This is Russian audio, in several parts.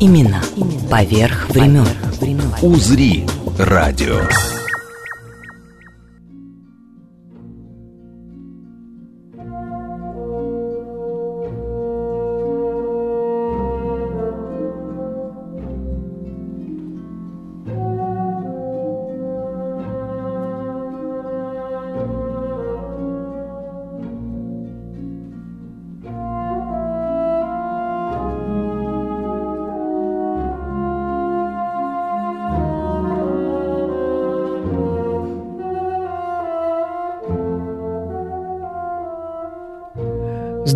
Баребруса Именно поверх времен. «Узри» радио.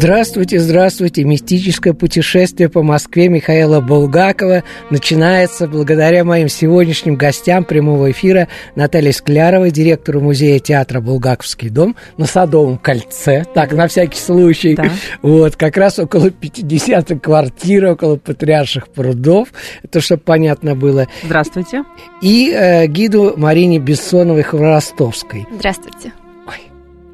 Здравствуйте, здравствуйте. Мистическое путешествие по Москве Михаила Булгакова начинается благодаря моим сегодняшним гостям прямого эфира Наталье Скляровой, директору музея театра «Булгаковский дом» на Садовом кольце. Так, на всякий случай. Да. Вот, как раз около 50-й квартиры, около Патриарших прудов. Это чтобы понятно было. Здравствуйте. И э, гиду Марине Бессоновой-Хворостовской. Здравствуйте.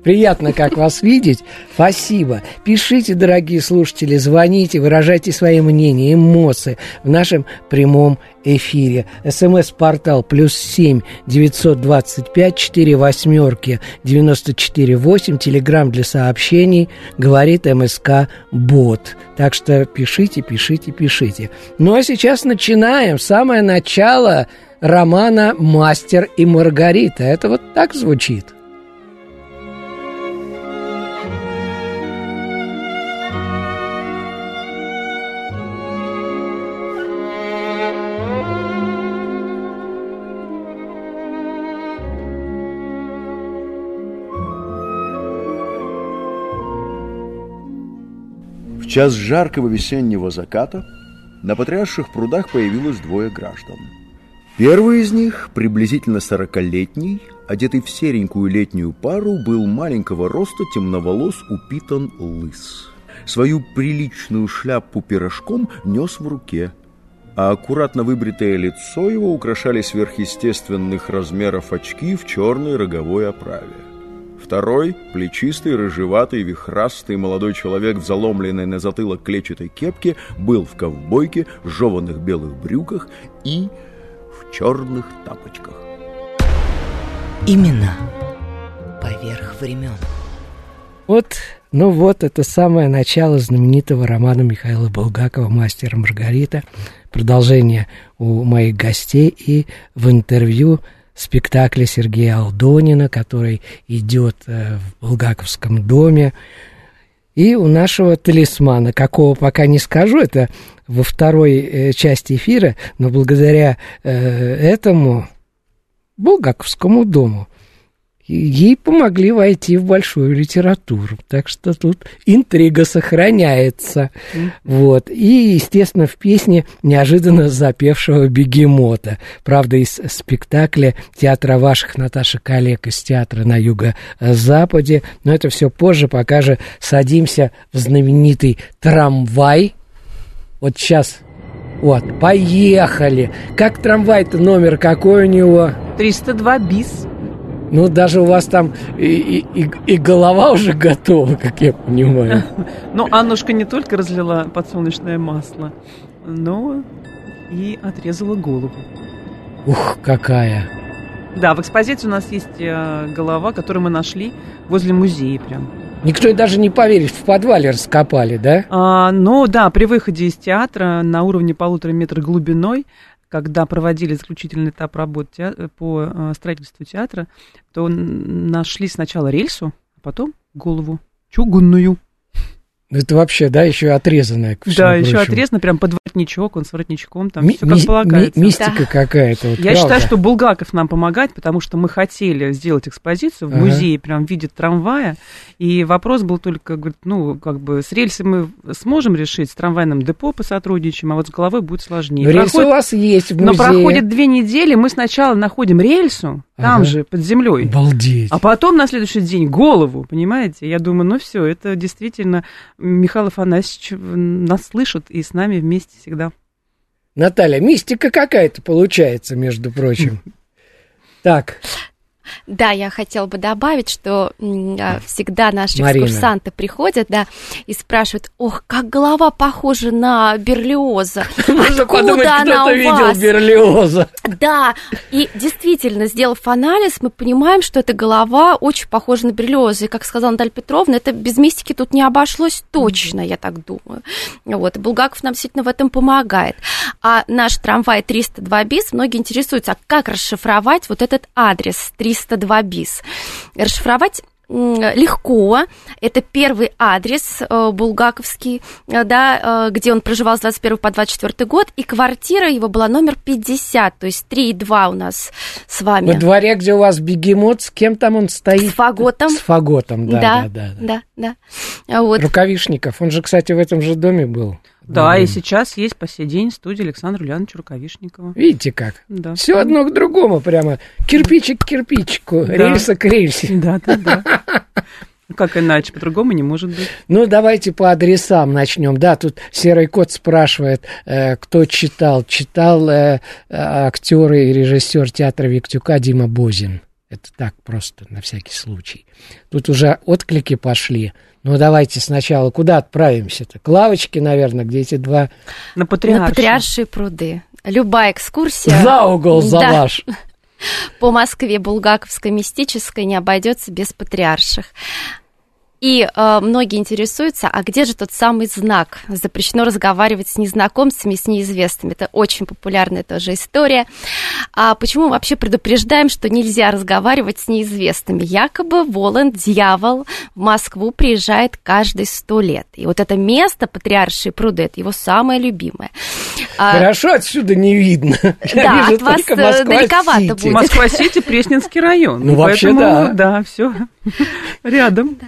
Приятно, как вас видеть. Спасибо. Пишите, дорогие слушатели, звоните, выражайте свои мнения, эмоции в нашем прямом эфире. СМС-портал плюс семь девятьсот двадцать пять четыре восьмерки девяносто четыре восемь. Телеграмм для сообщений говорит МСК Бот. Так что пишите, пишите, пишите. Ну а сейчас начинаем. Самое начало романа «Мастер и Маргарита». Это вот так звучит. Час жаркого весеннего заката на Патриарших прудах появилось двое граждан. Первый из них, приблизительно сорокалетний, одетый в серенькую летнюю пару, был маленького роста, темноволос, упитан лыс. Свою приличную шляпу пирожком нес в руке, а аккуратно выбритое лицо его украшали сверхъестественных размеров очки в черной роговой оправе. Второй, плечистый, рыжеватый, вихрастый молодой человек в заломленной на затылок клетчатой кепке, был в ковбойке, жеванных белых брюках и в черных тапочках. Именно поверх времен. Вот, ну вот, это самое начало знаменитого романа Михаила Булгакова «Мастер Маргарита». Продолжение у моих гостей и в интервью спектакля Сергея Алдонина, который идет э, в Булгаковском доме. И у нашего талисмана, какого пока не скажу, это во второй э, части эфира, но благодаря э, этому Булгаковскому дому ей помогли войти в большую литературу. Так что тут интрига сохраняется. Mm. Вот. И, естественно, в песне неожиданно запевшего бегемота. Правда, из спектакля театра ваших Наташа коллег из театра на юго-западе. Но это все позже, пока же садимся в знаменитый трамвай. Вот сейчас вот, поехали. Как трамвай-то номер какой у него? 302 бис. Ну, даже у вас там и, и, и голова уже готова, как я понимаю. Ну, Аннушка не только разлила подсолнечное масло, но и отрезала голову. Ух, какая! Да, в экспозиции у нас есть э, голова, которую мы нашли возле музея прям. Никто и даже не поверит, в подвале раскопали, да? А, ну да, при выходе из театра на уровне полутора метра глубиной когда проводили заключительный этап работ по э, строительству театра, то нашли сначала рельсу, а потом голову чугунную. Это вообще, да, еще отрезанная. Да, еще отрезано, прям под воротничок, он с воротничком, там Ми- все как ми- полагается. ми- мистика какая-то. вот, Я правда. считаю, что Булгаков нам помогает, потому что мы хотели сделать экспозицию в Ага. музее прям в виде трамвая, и вопрос был только, говорит, ну, как бы с рельсы мы сможем решить, с трамвайным депо посотрудничаем, а вот с головой будет сложнее. Но рельсы Проходит- у вас есть в музее. но проходит две недели, мы сначала находим рельсу, там Ага. же, под землей, Обалдеть. а потом на следующий день голову, понимаете? Я думаю, ну все, это действительно Михаил Афанасьевич нас слышит и с нами вместе всегда. Наталья, мистика какая-то получается, между прочим. Так, Да, я хотела бы добавить, что а, всегда наши Марина. экскурсанты приходят, да, и спрашивают, ох, как голова похожа на Берлиоза. можно подумать, кто-то видел? Берлиоза. Да, и действительно, сделав анализ, мы понимаем, что эта голова очень похожа на Берлиоза. И, как сказала Наталья Петровна, это без мистики тут не обошлось точно, я так думаю. Вот, и Булгаков нам действительно в этом помогает. А наш трамвай 302 БИС, многие интересуются, а как расшифровать вот этот адрес 302 БИС? Расшифровать легко. Это первый адрес э, булгаковский, э, да, э, где он проживал с 21 по 24 год, и квартира его была номер 50, то есть 3 и 2 у нас с вами. Во дворе, где у вас бегемот, с кем там он стоит? С фаготом. С фаготом, да, да, да. да. да, да. Вот. Рукавишников, он же, кстати, в этом же доме был. Да, и сейчас есть по сей день студия Александра Ульяновича Рукавишникова. Видите как? Да. Все одно к другому прямо. Кирпичик к кирпичику, рельса к рельсе. Да, да, да. Ну, Как иначе, по-другому не может быть. Ну, давайте по адресам начнем. Да, тут Серый Кот спрашивает, э, кто читал. Читал э, актер и режиссер театра Виктюка Дима Бозин. Это так просто, на всякий случай. Тут уже отклики пошли. Ну, давайте сначала куда отправимся-то? К лавочке, наверное, где эти два... На Патриарши. На Патриаршие пруды. Любая экскурсия За угол, за Да. ваш. по Москве Булгаковской мистической не обойдется без патриарших. И э, многие интересуются, а где же тот самый знак? Запрещено разговаривать с незнакомцами, с неизвестными. Это очень популярная тоже история. А почему мы вообще предупреждаем, что нельзя разговаривать с неизвестными? Якобы Воланд, дьявол, в Москву приезжает каждые сто лет. И вот это место, Патриаршие пруды, это его самое любимое. А, Хорошо, отсюда не видно. Я Да, вижу от вас, э, Москва-Сити. далековато будет. Москва-Сити, Пресненский район. Ну, вообще, да. Да, все рядом.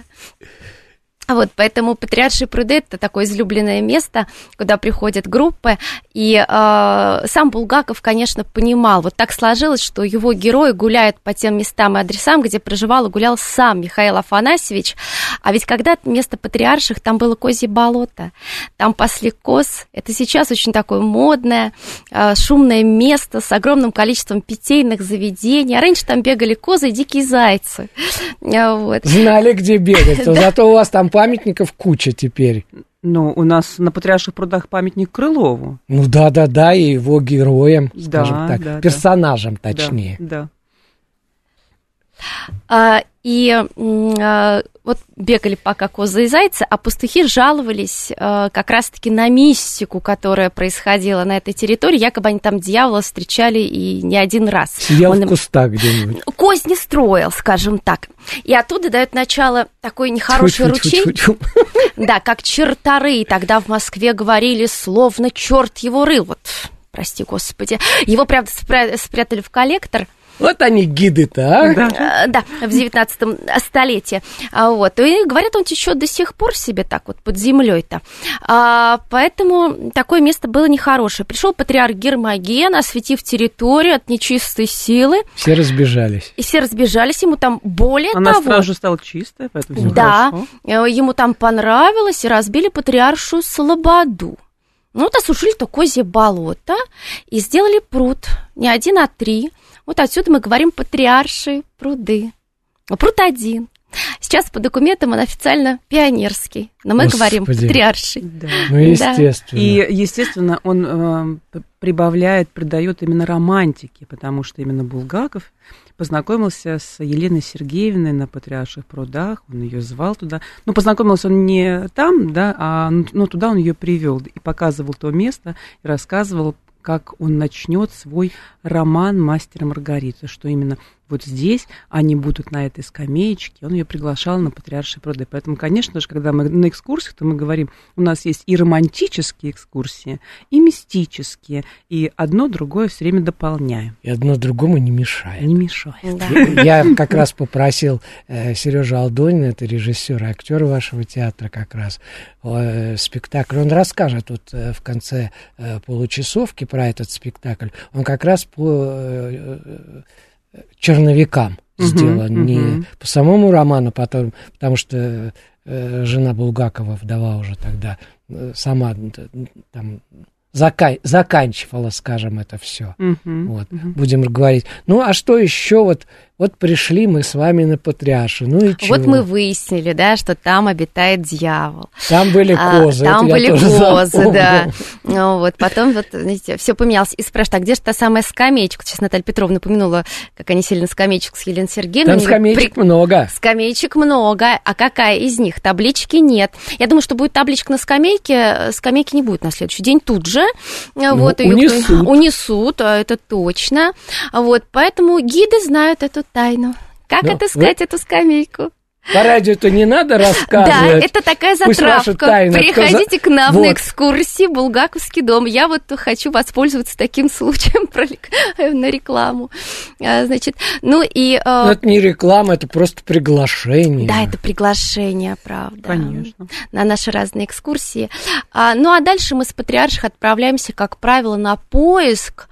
А Вот, поэтому Патриаршие пруды это такое излюбленное место, куда приходят группы. И э, сам Булгаков, конечно, понимал, вот так сложилось, что его герои гуляют по тем местам и адресам, где проживал и гулял сам Михаил Афанасьевич. А ведь когда-то вместо Патриарших там было козье болото, там пасли коз. Это сейчас очень такое модное, э, шумное место с огромным количеством питейных заведений. А раньше там бегали козы и дикие зайцы. Вот. Знали, где бегать. Зато у вас там памятников куча теперь. Ну, у нас на Патриарших прудах памятник Крылову. Ну да, да, да, и его героям, Да, скажем так, да, да. персонажам Да, точнее. Да. А, и а, вот бегали пока козы и зайцы, а пастухи жаловались а, как раз-таки на мистику, которая происходила на этой территории. Якобы они там дьявола встречали и не один раз. Сидел Он в им кустах где-нибудь. козни строил, скажем так. И оттуда дает начало такой нехороший ручей. Тьфу-тьфу-тьфу-тьфу. Да, как чертары. Тогда в Москве говорили, словно черт его рыл. Вот, прости господи. Его, спря- спрятали в коллектор. Вот они гиды-то, а? Да. Э, Да, в 19 столетии. А, Вот. И говорят, он течет до сих пор себе так вот под землей-то. А, Поэтому такое место было нехорошее. Пришел патриарх Гермоген, осветив территорию от нечистой силы, Все разбежались. и все разбежались. Ему там более Она того... сразу же стала чистая, поэтому все Да, хорошо. э, ему там понравилось, и разбили патриаршу Слободу. Ну, вот осушили то козье болото и сделали пруд, не один, а три. Вот отсюда мы говорим патриаршие пруды. А Пруд один. Сейчас по документам он официально пионерский, но мы говорим Господи. патриарший. Да. Ну, естественно. И, естественно, он э, прибавляет, придает именно романтики, потому что именно Булгаков познакомился с Еленой Сергеевной на Патриарших прудах, он ее звал туда. Ну, познакомился он не там, да, а ну, туда он ее привел и показывал то место, и рассказывал, как он начнет свой роман «Мастер Маргарита», что именно вот здесь они будут на этой скамеечке. Он ее приглашал на патриаршие пруды. Поэтому, конечно же, когда мы на экскурсиях, то мы говорим, у нас есть и романтические экскурсии, и мистические, и одно другое все время дополняем. И одно другому не мешает. Не мешает. Да. Я как раз попросил э, Сережу Алдонина, это режиссер и актер вашего театра как раз, э, спектакль. Он расскажет вот э, в конце э, получасовки про этот спектакль. Он как раз по э, черновикам Мгм, сделан, не мгм. по самому роману, потом, потому что э, жена Булгакова, вдова уже тогда, э, сама там зака- заканчивала, скажем, это все. Мгм. Вот, будем говорить. Ну, а что еще? Вот, вот пришли мы с вами на Патриаршу. Ну и чего? Вот мы выяснили, да, что там обитает дьявол. Там были А, козы. там это я были козы, запомнил. да. Ну, вот потом вот, знаете, все поменялось. И спрашивают, а где же та самая скамеечка? Сейчас Наталья Петровна упомянула, как они сели на скамеечку с Еленой Сергеевной. Там скамеечек «При- много. Скамеечек много, а какая из них? Таблички нет. Я думаю, что будет табличка на скамейке, скамейки не будет на следующий день тут же. Э, вот, Ну, унесут. унесут, а это точно. Вот, поэтому гиды знают эту тайну. Как Ну, отыскать эту скамейку? По радио-то не надо Да, рассказывать. это такая затравка. Приходите к нам Вот. на экскурсии Булгаковский дом. Я вот хочу воспользоваться таким случаем на рекламу. А, Значит, ну и... э, Но это не реклама, это просто приглашение. Да, это приглашение, правда. Конечно. На наши разные экскурсии. А, ну а дальше мы с Патриарших отправляемся, как правило, на поиск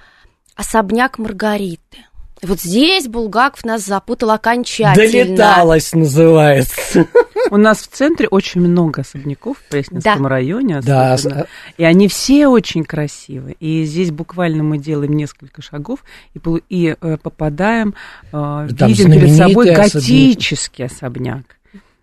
особняк Маргариты. Вот здесь Булгаков нас запутал окончательно. Долеталась, называется. У нас в центре очень много особняков в Пресненском Да. районе Да, особенно. с- И они все очень красивые. И здесь буквально мы делаем несколько шагов и, и, э, попадаем, э, Там видим перед собой знаменитый особняк. готический особняк.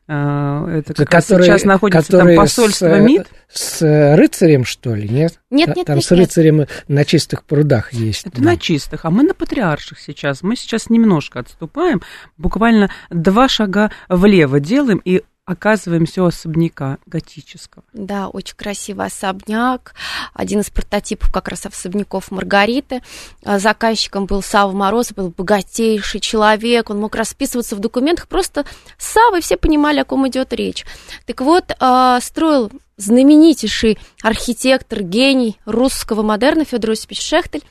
Э, это как раз которые- сейчас находится там посольство с, МИД. С рыцарем, что ли, нет? Нет, нет, Там нет, с нет. рыцарем на чистых прудах есть. Это да. на чистых, а мы на патриарших сейчас. Мы сейчас немножко отступаем, буквально два шага влево делаем и оказываемся у особняка готического. Да, очень красивый особняк. Один из прототипов как раз особняков Маргариты. А Заказчиком был Сава Мороз, был богатейший человек. Он мог расписываться в документах. Просто с Савой все понимали, о ком идет речь. Так вот, а, строил знаменитейший архитектор, гений русского модерна Федор Осипович Шехтель.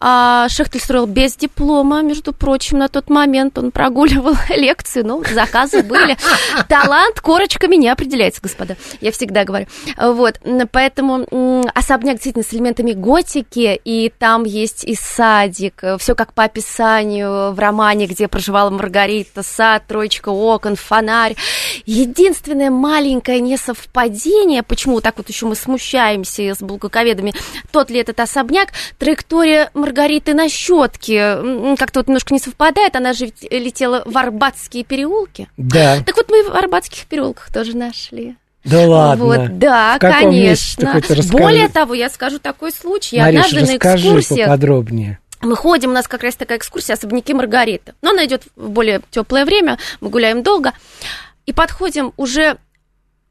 А Шехтель строил без диплома, между прочим, на тот момент он прогуливал лекции, ну, заказы были. Талант корочками не определяется, господа, я всегда говорю. Вот, поэтому особняк действительно с элементами готики, и там есть и садик, все как по описанию в романе, где проживала Маргарита, сад, троечка окон, фонарь. Единственное маленькое несовпадение, почему так вот еще мы смущаемся с булгаковедами, тот ли этот особняк, траектория Маргариты на щетке как-то вот немножко не совпадает, она же ведь летела в Арбатские переулки. Да, Так вот мы в Арбатских переулках тоже нашли. да ладно. Вот, да, конечно. Более того, я скажу такой случай. Я Мариш, однажды на расскажи экскурсиях поподробнее. мы ходим, у нас как раз такая экскурсия особняки Маргариты. Но она идет в более теплое время, мы гуляем долго. И подходим уже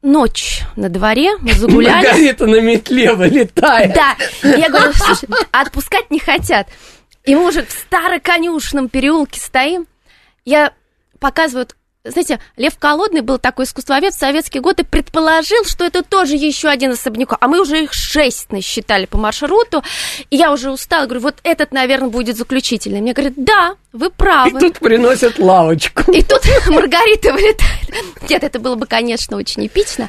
ночь на дворе, мы загулялись. Маргарита на метле вылетает. Да, я говорю, слушай, отпускать не хотят. И мы уже в староконюшном переулке стоим. Я показываю, знаете, Лев Колодный был такой искусствовед в советские годы, предположил, что это тоже еще один особняк. А мы уже их шесть насчитали по маршруту. И я уже устала, говорю, вот этот, наверное, будет заключительный. Мне говорят, да, вы И правы. тут приносят лавочку. И тут Маргарита вылетает. Нет, это было бы, конечно, очень эпично.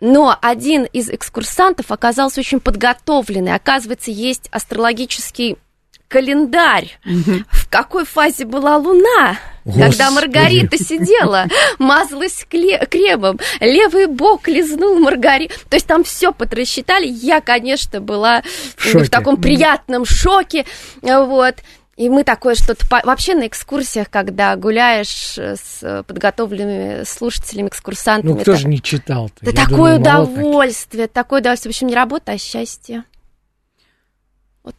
Но один из экскурсантов оказался очень подготовленный. Оказывается, есть астрологический календарь. В какой фазе была Луна? Когда. Маргарита сидела, мазалась кремом, левый бок лизнул Маргариту. То есть там все подрасчитали. Я, конечно, была В в таком приятном шоке. Вот. И мы такое что-то... Вообще на экскурсиях, когда гуляешь э, с подготовленными слушателями, экскурсантами... Ну, кто это- же не читал-то? Я такое думаю, удовольствие, такое удовольствие. В общем, не работа, а счастье. Вот.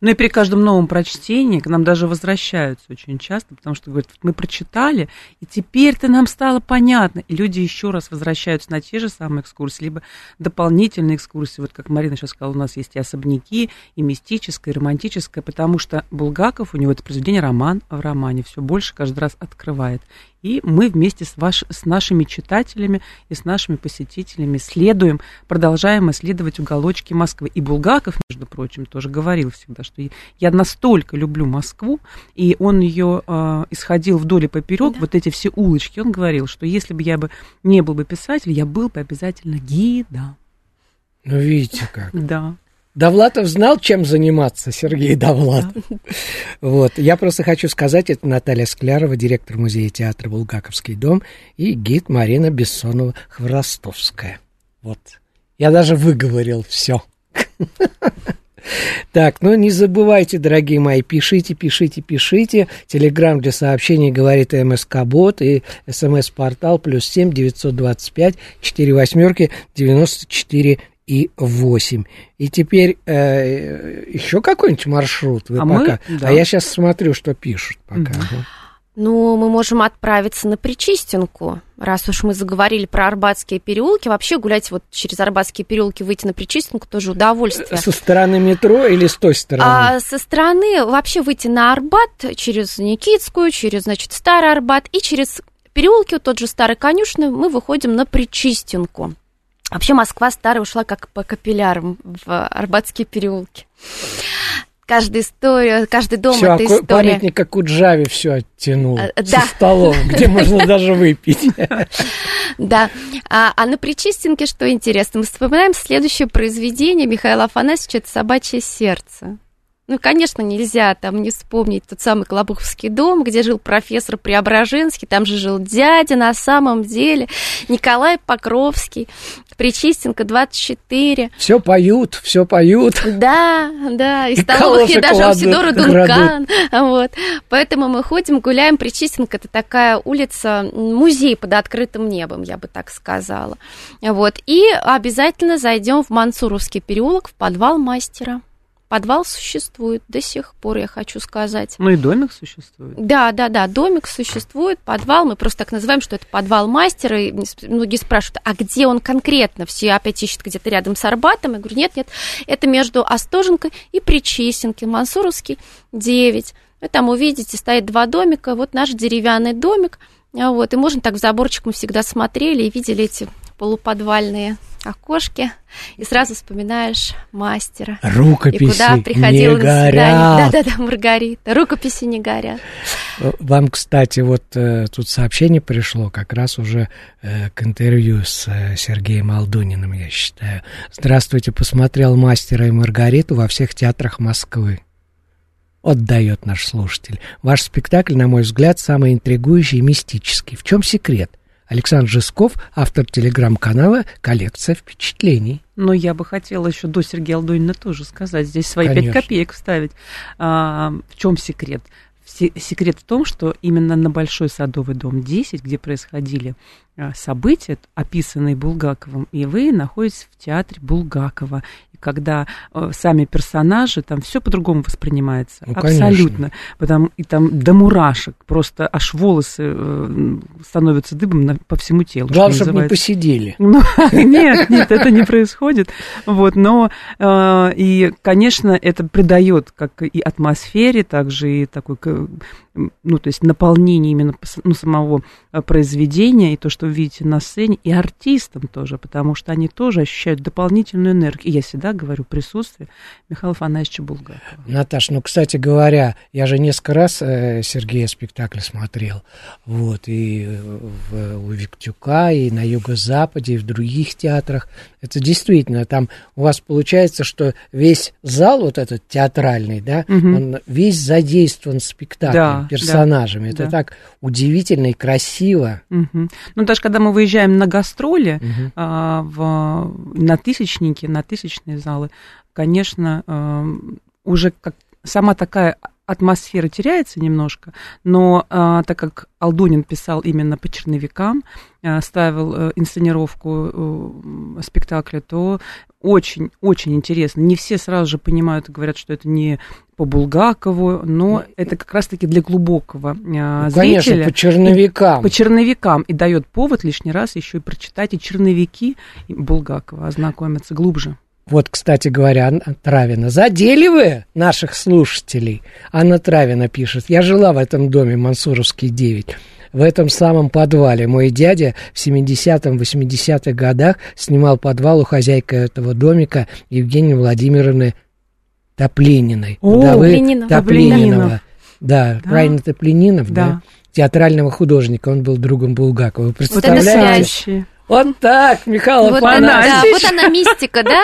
Ну и при каждом новом прочтении к нам даже возвращаются очень часто, потому что говорят, мы прочитали, и теперь-то нам стало понятно. И люди еще раз возвращаются на те же самые экскурсии, либо дополнительные экскурсии. Вот как Марина сейчас сказала, у нас есть и особняки, и мистическое, и романтическое, потому что Булгаков, у него это произведение роман в романе, все больше каждый раз открывает. И мы вместе с, ваш, с нашими читателями и с нашими посетителями следуем, продолжаем исследовать уголочки Москвы. И Булгаков, между прочим, тоже говорил всегда, что я настолько люблю Москву, и он ее э, исходил вдоль и поперек, да. вот эти все улочки. Он говорил, что если бы я бы не был бы писателем, я был бы обязательно гидом. Ну, видите как. Да. Довлатов знал, чем заниматься, Сергей Довлатов. Да. Вот. Я просто хочу сказать, это Наталья Склярова, директор музея театра «Булгаковский дом» и гид Марина Бессонова-Хворостовская. Вот. Я даже выговорил все. Так, ну не забывайте, дорогие мои, пишите, пишите, пишите. Телеграмм для сообщений говорит МСК Бот и СМС-портал плюс семь девятьсот двадцать пять четыре восьмерки девяносто четыре и 8. И теперь э, еще какой-нибудь маршрут вы а пока. Мы, да. А я сейчас смотрю, что пишут пока. Угу. Ну, мы можем отправиться на Причистенку, раз уж мы заговорили про Арбатские переулки. Вообще гулять вот через Арбатские переулки, выйти на Причистенку тоже удовольствие. Со стороны метро или с той стороны? А, со стороны вообще выйти на Арбат через Никитскую, через, значит, Старый Арбат и через переулки, вот тот же Старый Конюшный, мы выходим на Причистенку. Вообще Москва старая ушла как по капиллярам в Арбатские переулки. Каждая история, каждый дом всё, это история. Памятник как у Джави все оттянул а, да. со столом, где можно даже выпить. Да. А, а на Причистенке, что интересно, мы вспоминаем следующее произведение Михаила Афанасьевича «Это собачье сердце». Ну, конечно, нельзя там не вспомнить тот самый Клобуховский дом, где жил профессор Преображенский, там же жил дядя на самом деле, Николай Покровский, Причистенко 24. Все поют, все поют. Да, да, и, и столовки даже Амсидора Дункан. Вот. Поэтому мы ходим, гуляем. Причистенко это такая улица, музей под открытым небом, я бы так сказала. Вот. И обязательно зайдем в Мансуровский переулок, в подвал мастера. Подвал существует до сих пор, я хочу сказать. Ну и домик существует. Да, да, да, домик существует, подвал. Мы просто так называем, что это подвал мастера. И многие спрашивают, а где он конкретно? Все опять ищут где-то рядом с Арбатом. Я говорю, нет, нет, это между Остоженкой и Причистенкой, Мансуровский 9. Вы там увидите, стоит два домика, вот наш деревянный домик. А вот, и можно так в заборчик мы всегда смотрели и видели эти полуподвальные окошке, и сразу вспоминаешь мастера. Рукописи и куда приходила не горят. Да-да-да, Маргарита, рукописи не горят. Вам, кстати, вот э, тут сообщение пришло как раз уже э, к интервью с э, Сергеем Алдуниным, я считаю. Здравствуйте, посмотрел «Мастера и Маргариту» во всех театрах Москвы. Отдает наш слушатель. Ваш спектакль, на мой взгляд, самый интригующий и мистический. В чем секрет? Александр Жесков, автор телеграм-канала «Коллекция впечатлений». Но я бы хотела еще до Сергея Алдунина тоже сказать, здесь свои пять копеек вставить. А, в чем секрет? Секрет в том, что именно на Большой Садовый дом 10, где происходили события, описанные Булгаковым, и вы находитесь в театре Булгакова когда э, сами персонажи, там все по-другому воспринимается. Ну, Абсолютно. Потому, и там до мурашек, просто аж волосы э, становятся дыбом на, по всему телу. Главное, чтобы не посидели. Ну, нет, нет, это не происходит. Вот, но, э, и, конечно, это придает как и атмосфере, также и такой ну, то есть наполнение именно ну, самого э, произведения и то, что видите на сцене, и артистам тоже, потому что они тоже ощущают дополнительную энергию. И я всегда говорю присутствие Михаила Афанасьевича Булгакова. Наташ, ну, кстати говоря, я же несколько раз э, Сергея спектакль смотрел, вот, и в, у Виктюка, и на Юго-Западе, и в других театрах. Это действительно, там у вас получается, что весь зал вот этот театральный, да, угу. он весь задействован в спектакле. Да персонажами. Да, Это да. так удивительно и красиво. Угу. Ну, даже когда мы выезжаем на гастроли угу. а, в, на тысячники, на тысячные залы, конечно, а, уже как сама такая атмосфера теряется немножко, но а, так как Алдунин писал именно по черновикам, а, ставил а, инсценировку а, спектакля, то очень-очень интересно. Не все сразу же понимают и говорят, что это не по Булгакову, но это как раз-таки для глубокого а, ну, зрителя. Конечно, по черновикам. По черновикам. И дает повод лишний раз еще и прочитать и черновики Булгакова, ознакомиться глубже. Вот, кстати говоря, Анна Травина. Задели вы наших слушателей? Анна Травина пишет. Я жила в этом доме, Мансуровский 9 в этом самом подвале. Мой дядя в 70-м, 80-х годах снимал подвал у хозяйки этого домика Евгении Владимировны Топлениной. О, Вдовы Топленинова. Да, да, правильно, Топленинов, да. да. Театрального художника. Он был другом Булгакова. Вы представляете? Вот вот так, Михаил вот она, да, вот она мистика, да?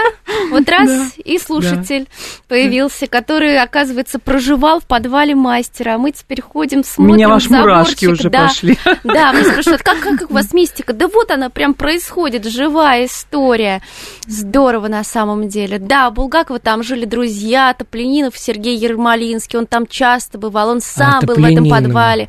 Вот раз да, и слушатель да. появился, который, оказывается, проживал в подвале мастера. А мы теперь ходим, смотрим У меня ваши мурашки уже да, пошли. Да, мы спрашивают, как, как у вас мистика? Да вот она прям происходит, живая история. Здорово на самом деле. Да, Булгакова там жили друзья, Топленинов, Сергей Ермолинский, он там часто бывал, он сам а, был в этом подвале.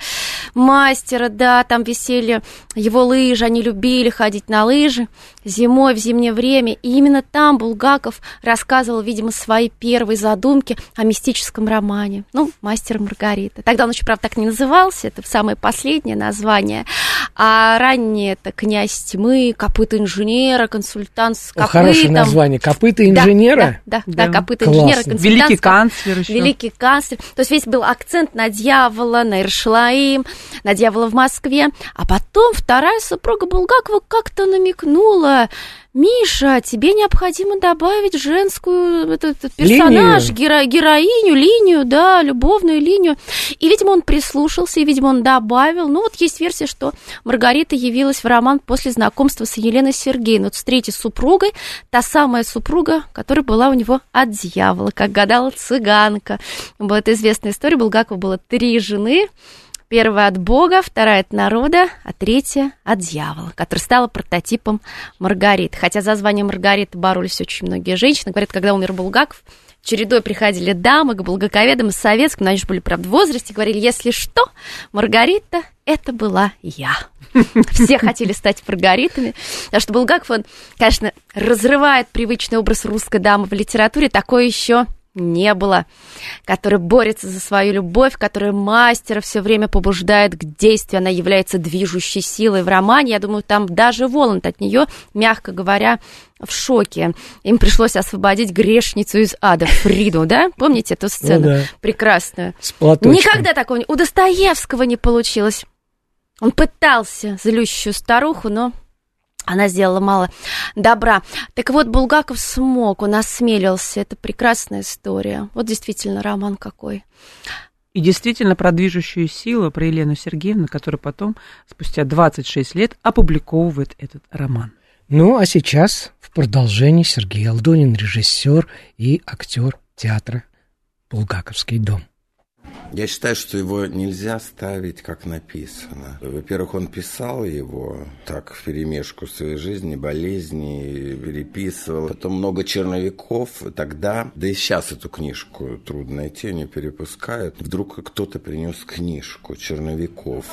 Мастера, да, там висели его лыжи, они любили ходить на лыжи зимой, в зимнее время. И именно там Булгаков рассказывал, видимо, свои первые задумки о мистическом романе. Ну, «Мастер Маргарита». Тогда он еще, правда, так не назывался, это самое последнее название. А ранее это «Князь тьмы», «Копыта инженера», «Консультант с копытом». Хорошее название. «Копыта инженера»? Да, да, да, да «Копыта инженера», «Консультант». Великий канцлер еще. Великий канцлер. То есть весь был акцент на дьявола, на Иршлаим, на дьявола в Москве. А потом вторая супруга Булгакова как-то намекнула, Миша, тебе необходимо добавить женскую этот, этот персонаж, геро, героиню, линию, да, любовную линию. И, видимо, он прислушался, и, видимо, он добавил. Ну, вот есть версия, что Маргарита явилась в роман после знакомства с Еленой Сергеевной, вот с третьей супругой, та самая супруга, которая была у него от дьявола, как гадала цыганка. Вот известная история, Булгакова было три жены, Первая от Бога, вторая от народа, а третья от дьявола, которая стала прототипом Маргариты. Хотя за звание Маргариты боролись очень многие женщины. Говорят, когда умер Булгаков, чередой приходили дамы к булгаковедам из советским, но они же были, правда, в возрасте, говорили, если что, Маргарита – это была я. Все хотели стать Маргаритами, потому что Булгаков, он, конечно, разрывает привычный образ русской дамы в литературе, такое еще не было, который борется за свою любовь, который мастера все время побуждает к действию, она является движущей силой в романе. Я думаю, там даже Воланд от нее, мягко говоря, в шоке. Им пришлось освободить грешницу из ада, Фриду, да? Помните эту сцену? Ну, да. Прекрасную. С Никогда такого у Достоевского не получилось. Он пытался злющую старуху, но она сделала мало добра. Так вот, Булгаков смог, он осмелился. Это прекрасная история. Вот действительно роман какой. И действительно про движущую силу, про Елену Сергеевну, которая потом, спустя 26 лет, опубликовывает этот роман. Ну, а сейчас в продолжении Сергей Алдонин, режиссер и актер театра «Булгаковский дом». Я считаю, что его нельзя ставить как написано. Во-первых, он писал его так в перемешку своей жизни, болезни, переписывал. Потом много черновиков. Тогда, да и сейчас эту книжку трудно найти, они перепускают. Вдруг кто-то принес книжку черновиков.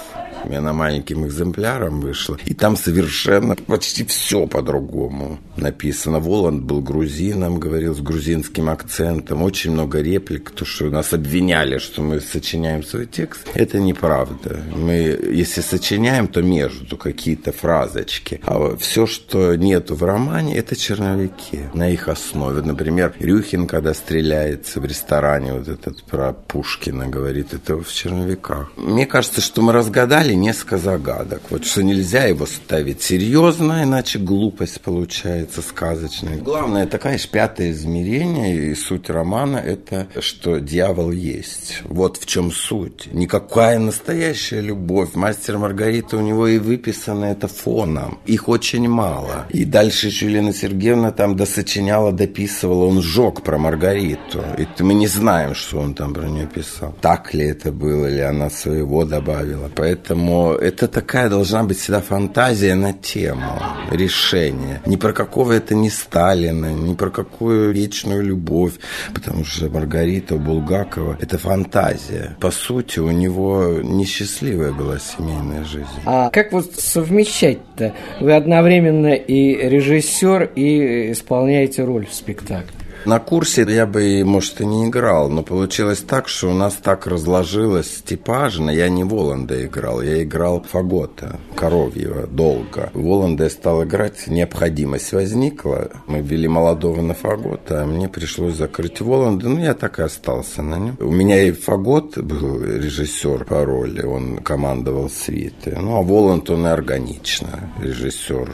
У меня маленьким экземпляром вышло. И там совершенно почти все по-другому написано. Воланд был грузином, говорил с грузинским акцентом. Очень много реплик, то, что нас обвиняли, что мы сочиняем свой текст, это неправда. Мы, если сочиняем, то между какие-то фразочки. А все, что нету в романе, это черновики на их основе. Например, Рюхин, когда стреляется в ресторане, вот этот про Пушкина говорит, это в черновиках. Мне кажется, что мы разгадали несколько загадок. Вот что нельзя его ставить серьезно, иначе глупость получается сказочная. Главное, такая же пятое измерение и суть романа – это что дьявол есть. Вот в чем суть. Никакая настоящая любовь. Мастер Маргарита у него и выписано это фоном. Их очень мало. И дальше еще Елена Сергеевна там досочиняла, дописывала. Он сжег про Маргариту. И мы не знаем, что он там про нее писал. Так ли это было, или она своего добавила. Поэтому это такая должна быть всегда фантазия на тему решения. Ни про какого это не Сталина, ни про какую вечную любовь. Потому что Маргарита Булгакова – это фантазия фантазия. По сути, у него несчастливая была семейная жизнь. А как вот совмещать-то? Вы одновременно и режиссер, и исполняете роль в спектакле. На курсе я бы, может, и не играл, но получилось так, что у нас так разложилось типажно. Я не Воланда играл, я играл Фагота, Коровьева, долго. Воланда я стал играть, необходимость возникла. Мы ввели молодого на Фагота, а мне пришлось закрыть Воланда. Ну, я так и остался на нем. У меня и Фагот был режиссер по роли, он командовал свиты. Ну, а Воланд, он и органично режиссер.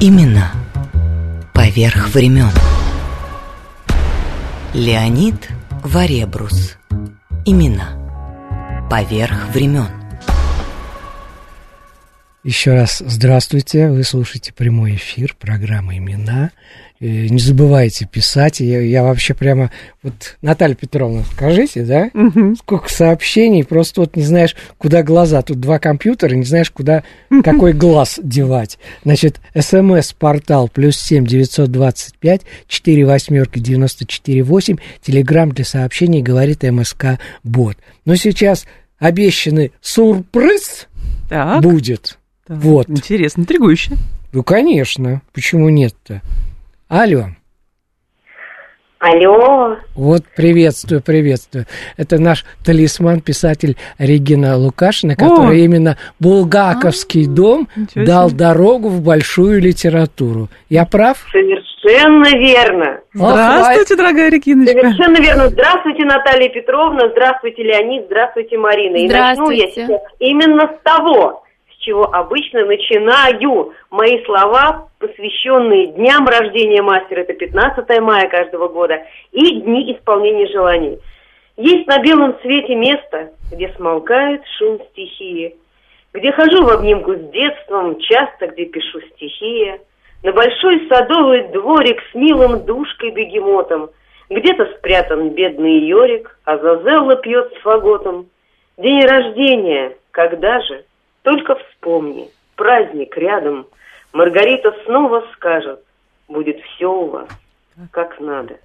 Именно поверх времен. Леонид Варебрус. Имена. Поверх времен. Еще раз здравствуйте, вы слушаете прямой эфир программы «Имена». И не забывайте писать. Я, я вообще прямо... Вот, Наталья Петровна, скажите, да? Мгм. Сколько сообщений, просто вот не знаешь, куда глаза. Тут два компьютера, не знаешь, куда, какой глаз девать. Значит, смс-портал плюс семь девятьсот двадцать пять четыре восьмерки девяносто четыре восемь. Телеграмм для сообщений говорит МСК Бот. Но сейчас обещанный сюрприз Так, будет. так, вот. Интересно, интригующе. Ну, конечно. Почему нет-то? Алло. Алло, Вот приветствую, приветствую. Это наш талисман, писатель Регина Лукашина, который именно Булгаковский дом ничего дал себе. дорогу в большую литературу. Я прав? совершенно верно. Здравствуйте, дорогая Региночка. Совершенно верно. Здравствуйте, Наталья Петровна, здравствуйте, Леонид, здравствуйте, Марина. И начну я Здравствуйте. сейчас именно с того, чего обычно начинаю мои слова, посвященные дням рождения мастера, это 15 мая каждого года, и дни исполнения желаний. Есть на белом свете место, где смолкает шум стихии, где хожу в обнимку с детством, часто где пишу стихи, на большой садовый дворик с милым душкой-бегемотом, где-то спрятан бедный Йорик, а Зазелла пьет с фаготом. День рождения, когда же? Только вспомни, праздник рядом. Маргарита снова скажет, будет все у вас, как надо.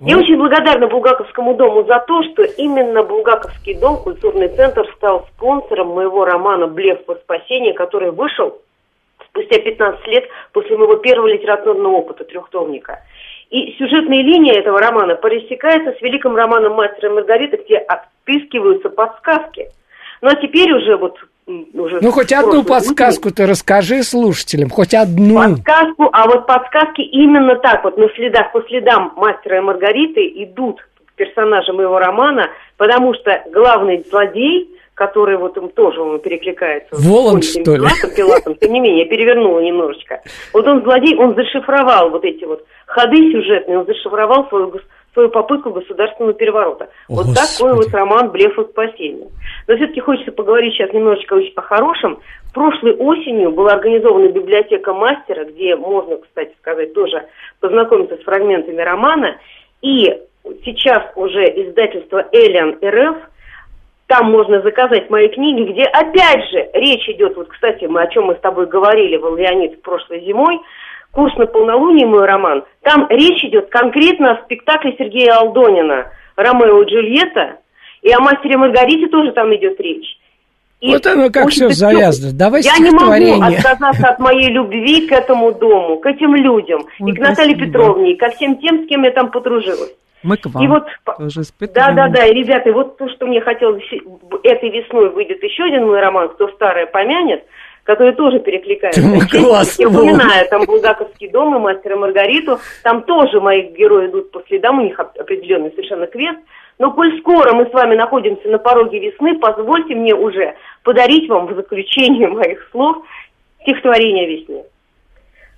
Я очень благодарна Булгаковскому дому за то, что именно Булгаковский дом, культурный центр, стал спонсором моего романа «Блеф по спасению», который вышел спустя 15 лет после моего первого литературного опыта трехтомника. И сюжетная линия этого романа пересекается с великим романом «Мастера и Маргарита», где отыскиваются подсказки. Ну а теперь уже вот... уже Ну, хоть одну осени- подсказку-то расскажи слушателям, хоть одну. Подсказку, а вот подсказки именно так вот на следах, по следам мастера и Маргариты идут персонажи моего романа, потому что главный злодей, который вот им тоже он перекликается. Понтием что ли? Пилатом, Пилатом, тем не менее, я перевернула немножечко. Вот он злодей, он зашифровал вот эти вот ходы сюжетные, он зашифровал свою, свою попытку государственного переворота. Вот Господи. такой вот роман «Блеф и спасение». Но все-таки хочется поговорить сейчас немножечко о хорошем. Прошлой осенью была организована библиотека мастера, где можно, кстати сказать, тоже познакомиться с фрагментами романа. И сейчас уже издательство «Элиан РФ» Там можно заказать мои книги, где опять же речь идет, вот, кстати, мы о чем мы с тобой говорили, Вал Леонид, прошлой зимой, курс на полнолуние, мой роман, там речь идет конкретно о спектакле Сергея Алдонина «Ромео и Джульетта», и о мастере и Маргарите тоже там идет речь. И Вот оно как все завязано. Давай я не могу отказаться от моей любви к этому дому, к этим людям, Ой, и к Наталье спасибо. Петровне, и ко всем тем, с кем я там подружилась. Мы к вам И вот тоже да, да, да, и, ребята, вот то, что мне хотелось, этой весной выйдет еще один мой роман «Кто старое помянет», который тоже перекликается. Ну, Честно, классно Я было. упоминаю, там Булгаковский дом и Мастер и Маргариту, там тоже мои герои идут по следам, у них оп- определенный совершенно квест. Но коль скоро мы с вами находимся на пороге весны, позвольте мне уже подарить вам в заключение моих слов стихотворение о весне.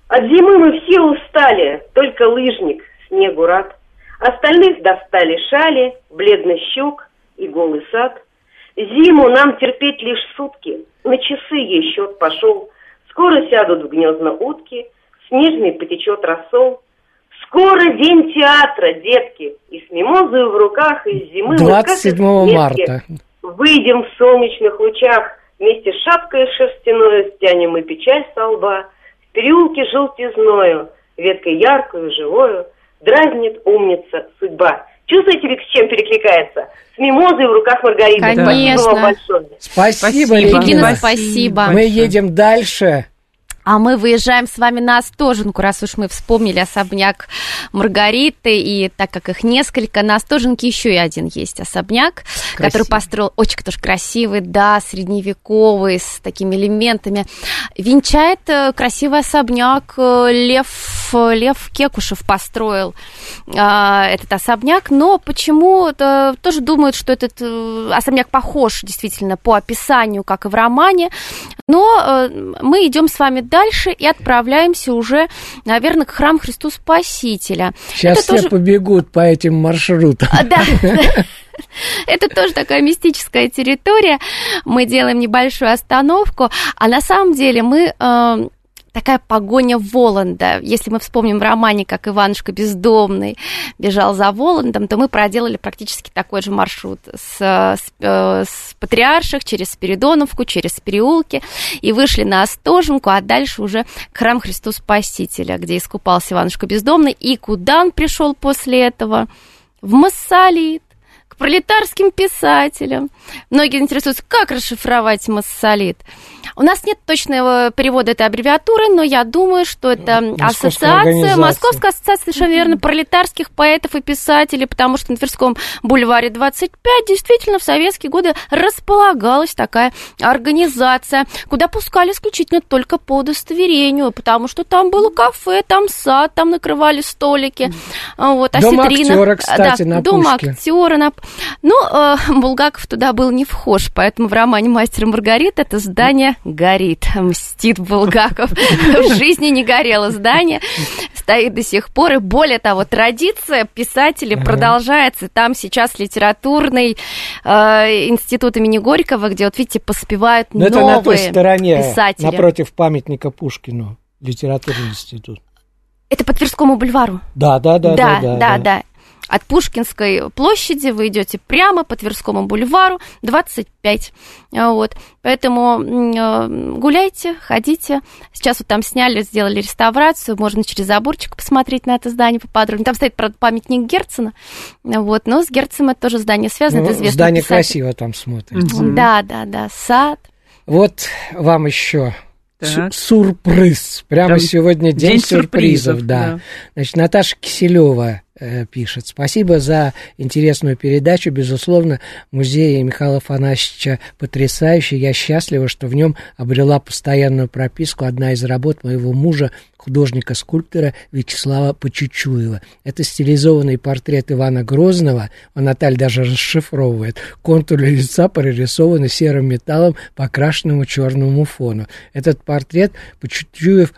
От зимы мы все устали, только лыжник снегу рад. Остальных достали шали, бледный щек и голый сад. Зиму нам терпеть лишь сутки, на часы ей счет пошел. Скоро сядут в гнезда утки, снежный потечет рассол. Скоро день театра, детки, и с мимозою в руках из зимы... мы, как 27 из марта. Выйдем в солнечных лучах, вместе с шапкой шерстяной стянем мы печаль со лба. В переулке желтизною, веткой яркую, живою, дразнит умница судьба. Чувствуете, с чем перекликается? С мимозой в руках Маргариты. Конечно. Спасибо вам большое. Спасибо, Спасибо. Регина. Регина, спасибо. Мы едем дальше. А мы выезжаем с вами на Остоженку, раз уж мы вспомнили особняк Маргариты, и так как их несколько, на Остоженке еще и один есть особняк, который построил очень тоже красивый, да, средневековый, с такими элементами. Венчает э, красивый особняк э, Лев, Лев Кекушев построил э, этот особняк, но почему-то тоже думают, что этот э, особняк похож действительно по описанию, как и в романе, но э, мы идем с вами дальше и отправляемся уже, наверное, к храму Христу Спасителя. Сейчас Это все тоже- побегут по этим маршрутам. А, Да. Это тоже такая мистическая территория. Мы делаем небольшую остановку, а на самом деле мы э, такая погоня Воланда. Если мы вспомним в романе, как Иванушка бездомный бежал за Воландом, то мы проделали практически такой же маршрут с, с, э, с Патриарших через Спиридоновку, через переулки и вышли на Остоженку, а дальше уже к храм Христу Спасителя, где искупался Иванушка бездомный. И куда он пришел после этого? В Массолит к пролетарским писателям. Многие интересуются, как расшифровать массолит. У нас нет точного перевода этой аббревиатуры, но я думаю, что это Московская ассоциация. Московская ассоциация, совершенно верно, пролетарских поэтов и писателей, потому что на Тверском бульваре 25 действительно в советские годы располагалась такая организация, куда пускали исключительно только по удостоверению, потому что там было кафе, там сад, там накрывали столики. А Вот, Дом осетрина. актера, кстати, да, на Дом Пушке. актера. На... Ну, э, Булгаков туда был не вхож, поэтому в романе «Мастер и Маргарита» это здание горит. Мстит Булгаков. В жизни не горело здание. Стоит до сих пор. И более того, традиция писателей продолжается. Там сейчас литературный э, институт имени Горького, где, вот видите, поспевают Но Ну, это на той новые стороне, писатели. напротив памятника Пушкину, литературный институт. Это по Тверскому бульвару. Да, да, да, да, да, да, да. От Пушкинской площади вы идете прямо по Тверскому бульвару 25. А, Вот. Поэтому э, гуляйте, ходите. Сейчас вот там сняли, сделали реставрацию. Можно через заборчик посмотреть на это здание поподробнее. Там стоит, правда, памятник Герцена. Вот. Но с Герценом это тоже здание связано. Ну, это здание писатель. красиво там смотрится. Мгм. Да, да, да. Сад. Вот вам еще Так. сюрприз. Прямо Прям сегодня день, день сюрпризов, сюрпризов, да. да. Значит, Наташа Киселева пишет. Спасибо за интересную передачу. Безусловно, музей Михаила Афанасьевича потрясающий. Я счастлива, что в нем обрела постоянную прописку одна из работ моего мужа, художника-скульптора Вячеслава Почучуева. Это стилизованный портрет Ивана Грозного. Он Наталья даже расшифровывает. Контуры лица прорисованы серым металлом по окрашенному черному фону. Этот портрет Почучуев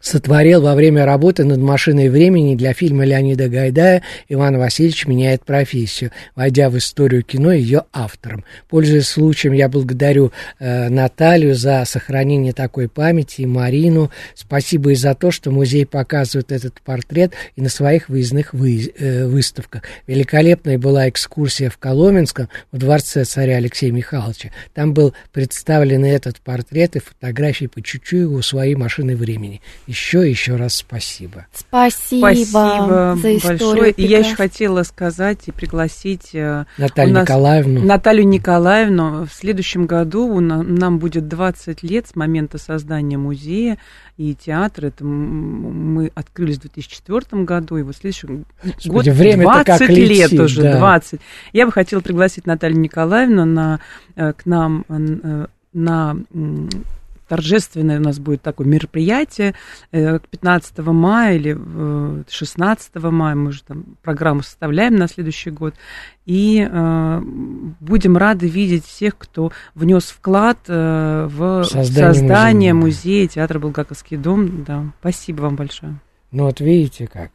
сотворил во время работы над «Машиной времени» для фильма Леонида Гайдая «Иван Васильевич меняет профессию», войдя в историю кино ее автором. Пользуясь случаем, я благодарю э, Наталью за сохранение такой памяти и Марину. Спасибо и за то, что музей показывает этот портрет и на своих выездных вы- э, выставках. Великолепная была экскурсия в Коломенском в дворце царя Алексея Михайловича. Там был представлен этот портрет и фотографии по Чучуеву своей машины времени. Еще и еще раз спасибо. Спасибо, Спасибо за историю. большое. И я еще хотела сказать и пригласить э, Наталью нас Николаевну. Наталью Николаевну. В следующем году у на- нам будет 20 лет с момента создания музея и театра. Это мы открылись в 2004 году, и вот в следующем Господи, год время-то 20 как лет летит, уже, да. 20. Я бы хотела пригласить Наталью Николаевну на, э, к нам э, на торжественное у нас будет такое мероприятие э, к 15 мая или э, 16 мая, мы уже там программу составляем на следующий год, и э, будем рады видеть всех, кто внес вклад э, в Создание создание, музея. музея, театра Булгаковский дом. Да, спасибо вам большое. Ну вот видите как.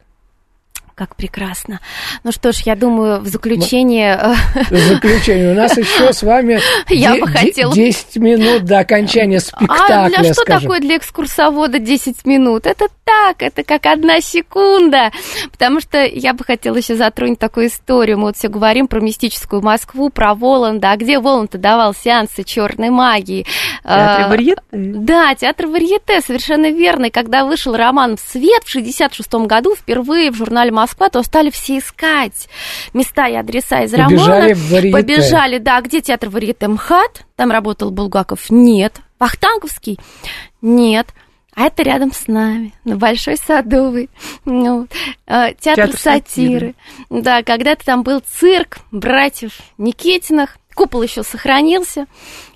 Как прекрасно. Ну что ж, я думаю, в заключение... э, В заключение, у нас еще с вами Я де- бы де- хотела- 10 минут до окончания А спектакля, для что скажем. такое для экскурсовода 10 минут? Это так, это как одна секунда. Потому что я бы хотела еще затронуть такую историю. Мы вот все говорим про мистическую Москву, про Воланда. А где Воланд давал сеансы черной магии? Театр А, Варьете. Да, театр Варьете, совершенно верно. И когда вышел роман в свет в 66 году, впервые в журнале Москва, то стали все искать места и адреса из Побежали в варьете. Побежали, да. Где театр Варьете МХАТ? Там работал Булгаков? Нет. Вахтанговский? Нет. А это рядом с нами, на Большой Садовой. Ну, э, театр, Театр сатиры. Да, когда-то там был цирк братьев Никитиных. Купол еще сохранился.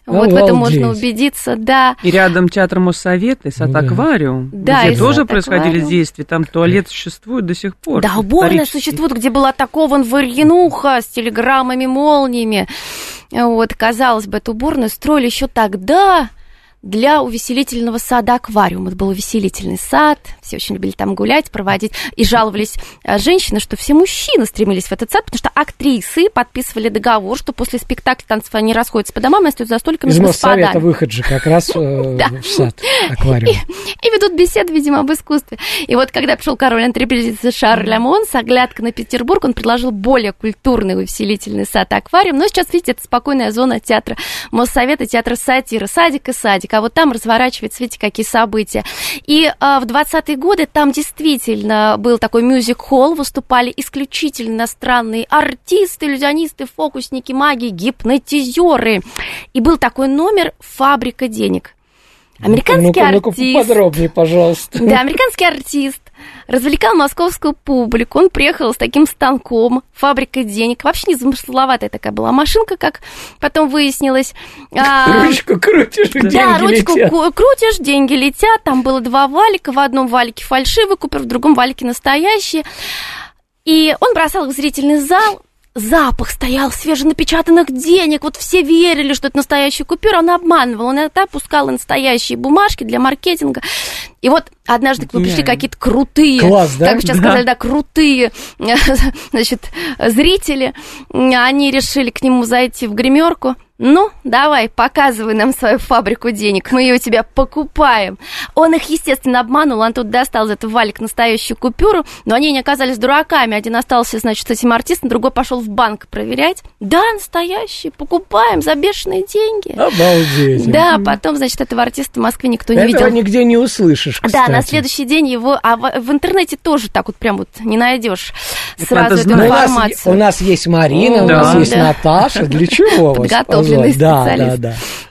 Вот в этом можно убедиться, да. И рядом театр Моссовета и сад-аквариум, Да, где тоже происходили действия. Там туалет существует до сих пор. Да, уборная существует, где был атакован Варьянуха с телеграммами, молниями. Вот, казалось бы, эту уборную строили еще тогда для увеселительного сада аквариум. Это был увеселительный сад, все очень любили там гулять, проводить. И жаловались э, женщины, что все мужчины стремились в этот сад, потому что актрисы подписывали договор, что после спектакля танцев они расходятся по домам и остаются за столиками Из Моссовета господами. выход же как раз э, в сад, аквариум. И ведут беседы, видимо, об искусстве. И вот когда пришел король антрепрезидента Шарль Ламон с оглядкой на Петербург, он предложил более культурный увеселительный сад аквариум. Но сейчас, видите, это спокойная зона театра Моссовета, театра сатиры, садик и садик. А вот там разворачиваются, видите, какие события. И а, в 20-е годы там действительно был такой мюзик-холл, выступали исключительно иностранные артисты, иллюзионисты, фокусники, маги, гипнотизеры. И был такой номер «Фабрика денег». Американский ну-ка, артист. поподробнее, пожалуйста. Да, американский артист развлекал московскую публику. Он приехал с таким станком, фабрикой денег. Вообще незамысловатая такая была машинка, как потом выяснилось. А, Ручку крутишь, и да, деньги ручку летят. крутишь, деньги летят. Там было два валика. В одном валике фальшивый купюр, в другом валике настоящие. И он бросал их в зрительный зал. Запах стоял свеженапечатанных денег. Вот все верили, что это настоящая купюра. Он обманывал. Он иногда пускал настоящие бумажки для маркетинга. И вот однажды к нему пришли какие-то крутые, Класс, да? как бы сейчас Да. сказали, да, крутые, значит, зрители. Они решили к нему зайти в гримерку. Ну, давай, показывай нам свою фабрику денег, мы ее у тебя покупаем. Он их, естественно, обманул, он тут достал из этого валик настоящую купюру, но они не оказались дураками. Один остался, значит, с этим артистом, другой пошел в банк проверять. Да, настоящий, покупаем за бешеные деньги. Обалдеть. Да, потом, значит, этого артиста в Москве никто не Этого видел. нигде не услышишь, Да, кстати. на следующий день его, а в, в интернете тоже так вот прям вот не найдешь сразу эту Ну, у, нас, информацию. у нас есть Марина, у Да. нас есть Да. Наташа. Для чего вас Подготовленный? Да, да, специалист.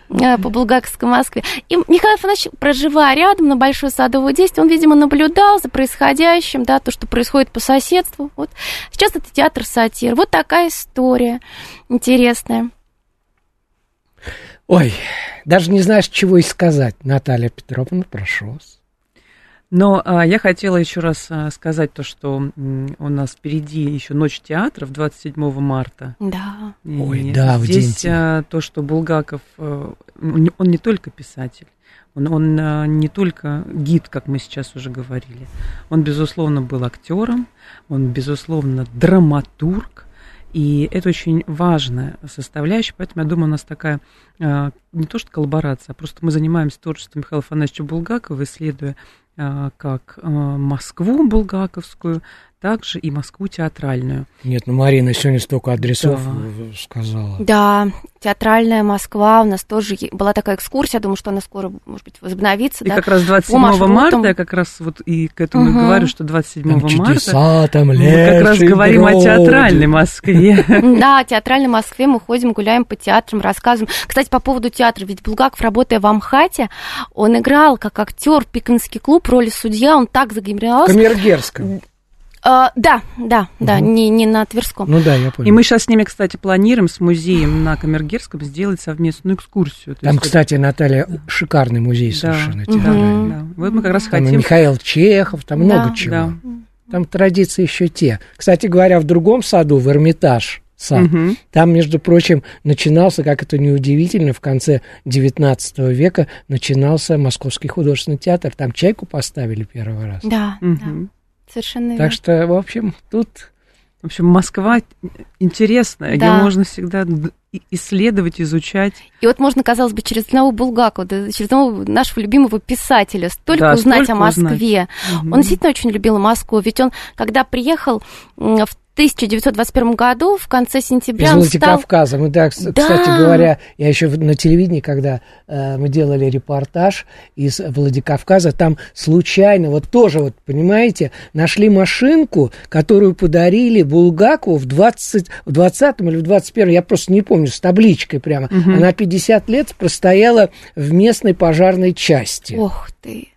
да. э, по Булгаковской Москве. И Михаил Афанасьевич, проживая рядом на Большой Садовой 10, он, видимо, наблюдал за происходящим, да, то, что происходит по соседству. Вот. Сейчас это театр сатир. Вот такая история интересная. Ой, даже не знаешь, чего и сказать. Наталья Петровна, прошу вас. Но а, я хотела еще раз а, сказать то, что м, у нас впереди еще ночь театров 27 марта. Да. И Ой, да, в здесь день а, то, что Булгаков, э, он не- он не только писатель, он, он а, не только гид, как мы сейчас уже говорили, он, безусловно, был актером, он, безусловно, драматург, и это очень важная составляющая, поэтому я думаю, у нас такая а, не то что коллаборация, а просто мы занимаемся творчеством Михаила Афанасьевича Булгакова, исследуя а, как а, Москву булгаковскую, также и Москву театральную. Нет, ну Марина сегодня столько адресов Да. сказала. Да, театральная Москва, у нас тоже была такая экскурсия, думаю, что она скоро, может быть, возобновится. И да. как раз 27 маршрутам. марта, я как раз вот и к этому и Мгм. говорю, что 27 Там марта чудеса, там мы как раз говорим о бродит. театральной Москве. Да, театральной Москве мы ходим, гуляем по театрам, рассказываем. Кстати, по поводу театра, ведь Булгаков, работая в Амхате, он играл как актер в Пикинский клуб, в роли судья, он так загримировался. Камергерском. А, да, да, да, не, не на Тверском. Ну да, я понял. И мы сейчас с ними, кстати, планируем с музеем на Камергерском сделать совместную экскурсию. То Там, есть кстати, Наталья, шикарный музей Да, совершенно да, театральный. да. Вот мы как раз Там хотим... Михаил Чехов, там Да. много чего. Да. Там традиции еще те. Кстати говоря, в другом саду, в Эрмитаж сад, Мгм. там, между прочим, начинался, как это неудивительно, в конце XIX века начинался Московский художественный театр. Там чайку поставили первый раз. Да, да, Мгм. Совершенно верно. Так что, в общем, тут В общем, Москва интересная, Да. ее можно всегда исследовать, изучать. И вот можно, казалось бы, через одного Булгакова, да, через одного нашего любимого писателя столько Да, узнать о Москве. Мгм. Он действительно очень любил Москву, ведь он, когда приехал в 1921 году, в конце сентября Из он стал... Владикавказа. Мы, да, Да. кстати говоря, я еще на телевидении, когда э, мы делали репортаж из Владикавказа, там случайно, вот тоже, вот понимаете, нашли машинку, которую подарили Булгакову в 20, в 20 или в 21 я просто не помню, с табличкой прямо. Она 50 лет простояла в местной пожарной части. Ох ты.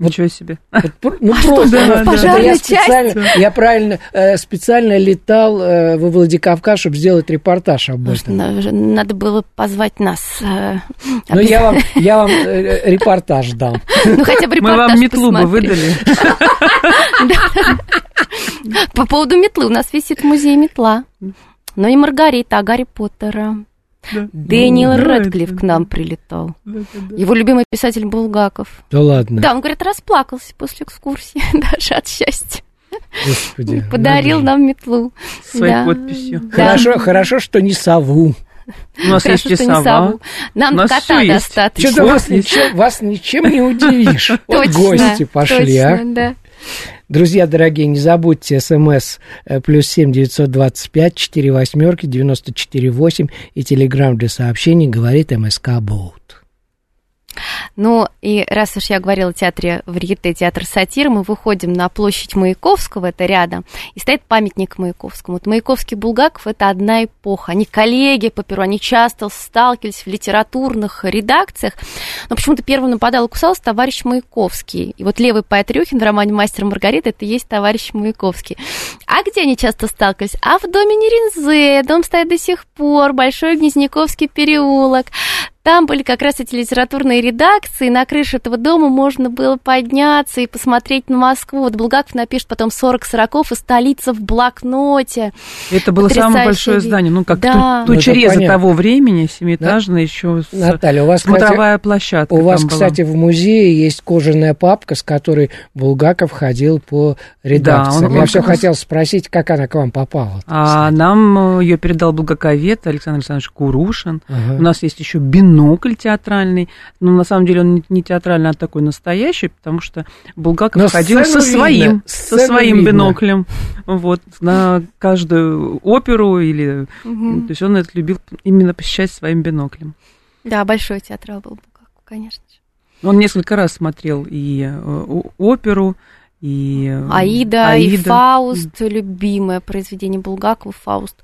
Ничего себе. Вот ну А что просто, было в это пожарной я специально, я правильно э, специально летал э, во Владикавказ, чтобы сделать репортаж об этом. на- надо было позвать нас. э, Ну, я вам, я вам э, репортаж дам. Ну, хотя бы Мы репортаж вам метлу бы посмотреть. выдали. По поводу метлы. У нас висит в музее метла. Но не Маргарита, а Гарри Поттера. Дэниел Ну, да, Рэдклифф к нам прилетал. Его любимый писатель Булгаков. Да ладно, Да, он, говорит, расплакался после экскурсии даже от счастья. господи. Подарил надо нам метлу. Своей Да. подписью. Да. Хорошо, хорошо, что не сову. У нас есть Хорошо, что не часова. сову. Нам нас кота есть. достаточно. Что-то вас ничем, вас ничем не удивишь. Вот Точно, гости пошли, а. Друзья дорогие, не забудьте смс э, плюс семь девятьсот двадцать пять четыре восьмерки девяносто четыре восемь и телеграмм для сообщений говорит МСК Боут. Ну, и раз уж я говорила о театре Варьете, театр сатир, мы выходим на площадь Маяковского, это рядом, и стоит памятник Маяковскому. Вот Маяковский Булгаков – это одна эпоха. Они коллеги по перу, они часто сталкивались в литературных редакциях, но почему-то первым нападал и кусался товарищ Маяковский. И вот левый поэт Рюхин в романе «Мастер Маргарита» – это и есть товарищ Маяковский. А где они часто сталкивались? А в доме Неринзе, дом стоит до сих пор, Большой Гнезняковский переулок. Там были как раз эти литературные редакции, на крыше этого дома можно было подняться и посмотреть на Москву. Вот Булгаков напишет потом 40 сороков и столица в блокноте. Это было самое большое вид. здание. Ну, как Да. ту- Ну, тучереза понятно. того времени, семиэтажное, еще с Наталья, у вас, кстати, смотровая площадка. У вас, там была. кстати, в музее есть кожаная папка, с которой Булгаков ходил по редакциям. он- Я он все раз- хотел спросить, как она к вам попала. А нам ее передал булгаковед Александр Александрович Курушин. Ага. У нас есть еще бинокль театральный. Но на самом деле он не, театральный, а такой настоящий, потому что Булгаков Но ходил со своим, видно, со своим видно. биноклем. Вот, на каждую оперу или... Мгм. То есть он это любил именно посещать своим биноклем. Да, большой театрал был Булгаков, конечно же. Он несколько раз смотрел и э, оперу, и... э, Аида, и Аида. Фауст, любимое произведение Булгакова, Фауст.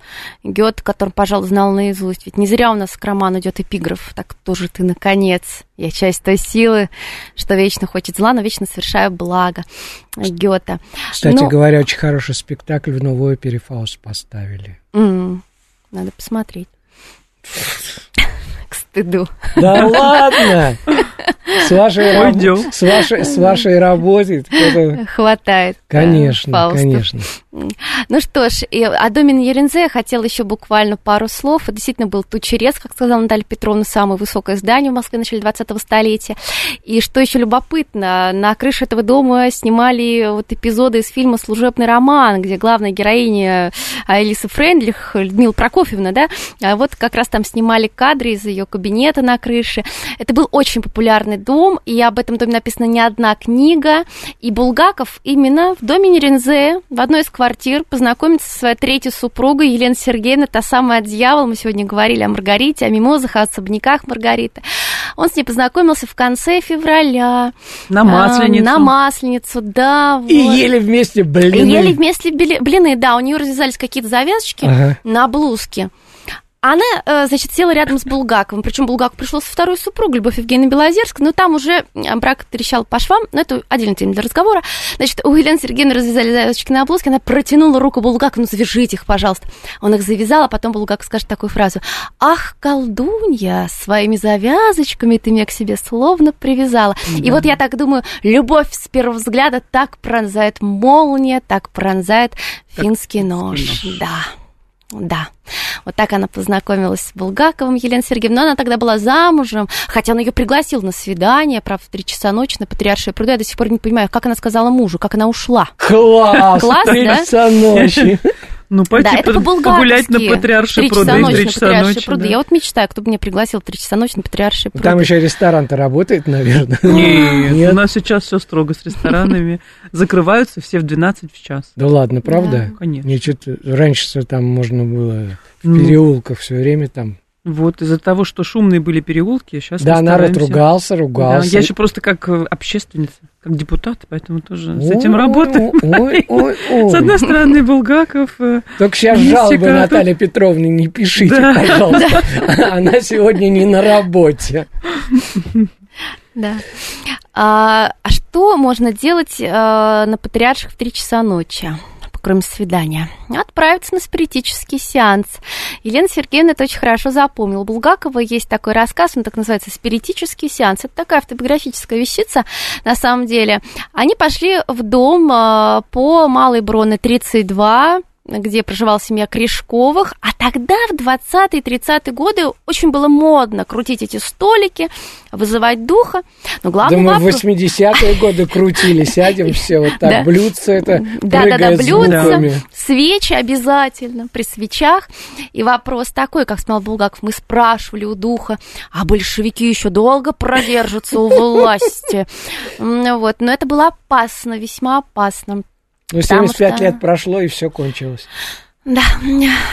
Гёте, который, пожалуй, знал наизусть. Ведь не зря у нас к роману идет эпиграф. Так кто ж ты, наконец. Я часть той силы, что вечно хочет зла, но вечно совершаю благо. Гёте. Кстати Ну- говоря, очень хороший спектакль в новой опере Фауст поставили. М, Надо посмотреть. К стыду. Да ладно! С вашей, раб- Уйдем. с вашей, с вашей работой. это- Хватает. Конечно, Фаустов. конечно. Ну что ж, и о доме на Ерензе я хотела еще буквально пару слов. Это действительно был Тучерез, как сказала Наталья Петровна, самое высокое здание в Москве в начале 20-го столетия. И что еще любопытно, на крыше этого дома снимали вот эпизоды из фильма «Служебный роман», где главная героиня Алиса Френдлих, Людмила Прокофьевна, да, а вот как раз там снимали кадры из ее кабинета на крыше. Это был очень популярный дом, и об этом доме написана не одна книга. И Булгаков именно в доме Нерензе, в одной из квартир, познакомится со своей третьей супругой Еленой Сергеевной, та самая дьявол. Мы сегодня говорили о Маргарите, о мимозах, о особняках Маргариты. Он с ней познакомился в конце февраля. На А, Масленицу. На Масленицу, да. И вот. ели вместе И блины. ели вместе блины, да, у нее развязались какие-то завязочки Ага. на блузке. Она, э, значит, села рядом с Булгаковым. Причем Булгаков пришел со второй супругой, Любовь Евгения Белозерская. Но там уже э, брак трещал по швам. Но это отдельная тема для разговора. Значит, у Елены Сергеевны развязали завязочки на блузке. Она протянула руку Булгакову. Ну, завяжите их, пожалуйста. Он их завязал, а потом Булгаков скажет такую фразу. Ах, колдунья, своими завязочками ты меня к себе словно привязала. И вот я так думаю, любовь с первого взгляда так пронзает молния, так пронзает финский нож. Да. Да, вот так она познакомилась с Булгаковым Еленой Сергеевной, но она тогда была замужем, хотя он ее пригласил на свидание, правда, в три часа ночи на Патриаршее пруду. Я до сих пор не понимаю, как она сказала мужу, как она ушла. Класс! Класс, Три да? часа ночи. Ну, пойти да, это по- погулять на Патриарши три пруды ночи три на часа Патриарши ночи. пруды. да. Я вот мечтаю, кто бы меня пригласил три часа ночи на Патриарши пруды. Там еще ресторан-то работает, наверное. Нет, Нет? у нас сейчас все строго с ресторанами. Закрываются все в 12 в час. Да ладно, правда? Да, конечно. Мне что-то раньше там можно было в переулках все время там. Вот из-за того, что шумные были переулки, сейчас Да, народ стараемся. ругался, Да, ругался. я еще просто как э, общественница, как депутат, поэтому тоже с этим работаю. Ой, ой, ой. С одной стороны, Булгаков, э, Только сейчас жалобы а Наталье Петровне не пишите, Да. пожалуйста. Она сегодня не на работе. Да. А, а что можно делать э, на патриарших в 3 часа ночи? Кроме свидания, отправиться на спиритический сеанс. Елена Сергеевна это очень хорошо запомнила. У Булгакова есть такой рассказ, он так называется «Спиритический сеанс». Это такая автобиографическая вещица, на самом деле. Они пошли в дом э, по Малой Броны 32, где проживала семья Кришковых, а тогда, в 20-30-е годы, очень было модно крутить эти столики, вызывать духа. Но Да главный мы в вопрос... 80-е годы крутили, сядем все вот так, Да. блюдце это Да, да, да, блюдца, звуками. свечи обязательно, при свечах. И вопрос такой, как сказал Булгаков, мы спрашивали у духа, а большевики еще долго продержатся у власти. Вот, но это было опасно, весьма опасно. Ну, Потому 75 что- лет прошло, и все кончилось. Да,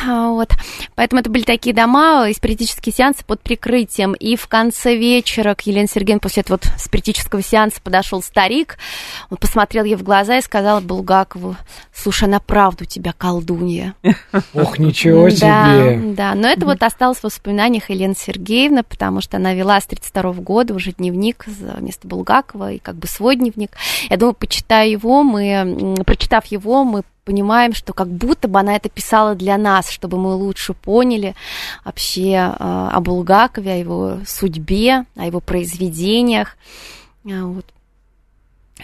вот. Поэтому это были такие дома, и спиритические сеансы под прикрытием. И в конце вечера к Елене Сергеевне после этого вот спиритического сеанса подошел старик. Он посмотрел ей в глаза и сказал Булгакову, слушай, она правда у тебя колдунья. Ох, ничего Да, себе. да, но это вот осталось в воспоминаниях Елены Сергеевны, потому что она вела с 32 года уже дневник вместо Булгакова, и как бы свой дневник. Я думаю, почитая его, мы, прочитав его, мы понимаем, что как будто бы она это писала для нас, чтобы мы лучше поняли вообще э, о Булгакове, о его судьбе, о его произведениях. А, Вот.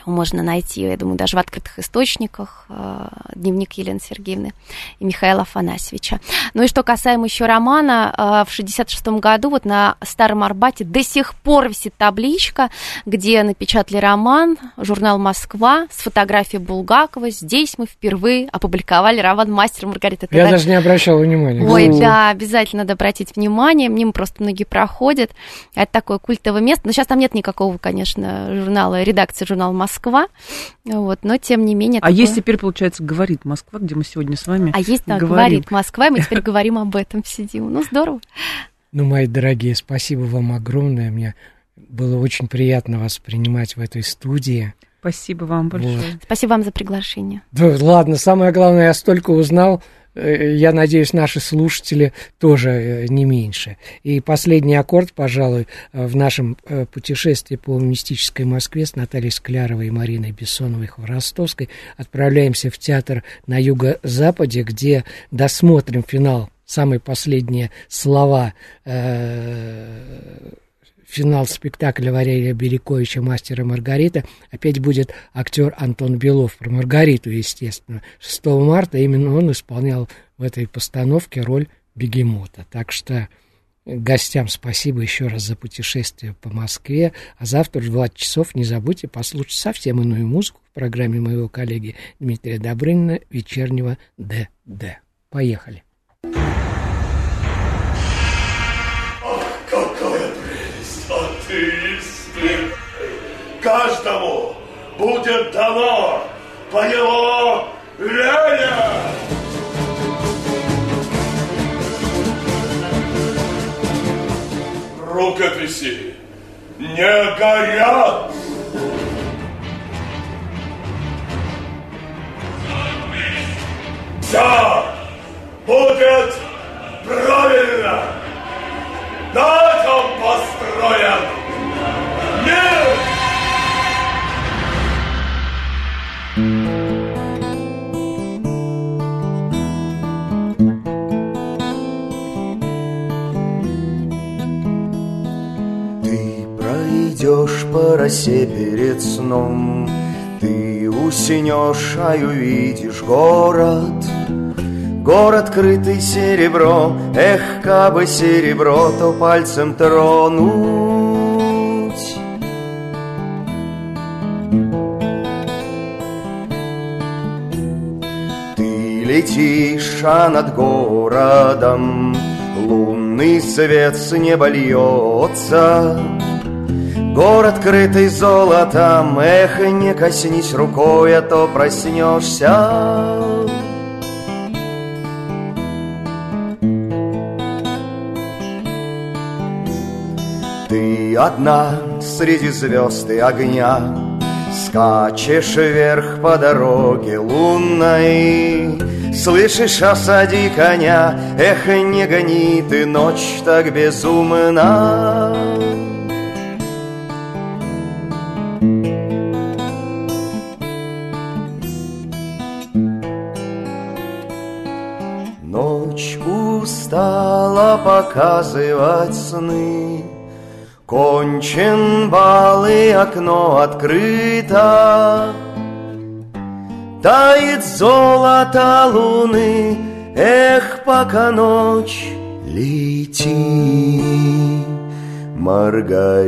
Можно найти, я думаю, даже в открытых источниках э, дневник Елены Сергеевны и Михаила Афанасьевича. Ну и что касаемо еще романа, э, в 66 году вот на Старом Арбате до сих пор висит табличка, где напечатали роман, журнал «Москва» с фотографией Булгакова. Здесь мы впервые опубликовали роман «Мастер Маргарита». Я даже не обращал внимания. Ой, да, обязательно надо обратить внимание. Мимо просто многие проходят. Это такое культовое место. Но сейчас там нет никакого, конечно, журнала, редакции журнала Москва. Вот, но тем не менее. А такое- есть теперь, получается, говорит Москва, где мы сегодня с вами А есть, да, говорим. говорит Москва, и мы теперь говорим об этом, сидим. Ну, здорово. Ну, мои дорогие, спасибо вам огромное. Мне было очень приятно вас принимать в этой студии. Спасибо вам большое. Спасибо вам за приглашение. Да, ладно, самое главное, я столько узнал. Э, Я надеюсь, наши слушатели тоже э, не меньше. И последний аккорд, пожалуй, э, в нашем э, путешествии по мистической Москве с Натальей Скляровой и Мариной Бессоновой Хворостовской отправляемся в театр на юго-западе, где досмотрим финал, самые последние слова э, финал спектакля Валерия Беляковича «Мастер и Маргарита» опять будет актер Антон Белов, про Маргариту, естественно. 6 марта именно он исполнял в этой постановке роль бегемота. Так что гостям спасибо еще раз за путешествие по Москве. А завтра в 20 часов не забудьте послушать совсем иную музыку в программе моего коллеги Дмитрия Добрынина «Вечернего ДД». Поехали. Каждому будет дано по его вере! Рукописи не горят! Все будет правильно! На этом построен пройдешь по росе перед сном, Ты уснешь, а увидишь город. Город, крытый серебром, Эх, кабы серебро, то пальцем тронуть. Ты летишь, а над городом Лунный свет с неба льется Город, крытый золотом, эх, не коснись рукой, а то проснешься. Ты одна среди звезд и огня Скачешь вверх по дороге лунной Слышишь, осади коня Эх, не гони ты ночь так безумно показывать сны. Кончен бал и окно открыто. Тает золото луны Эх, пока ночь лети, Маргарита.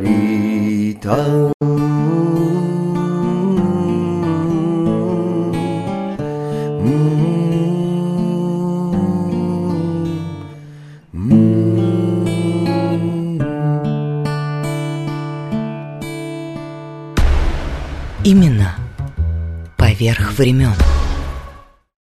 Поверх времен.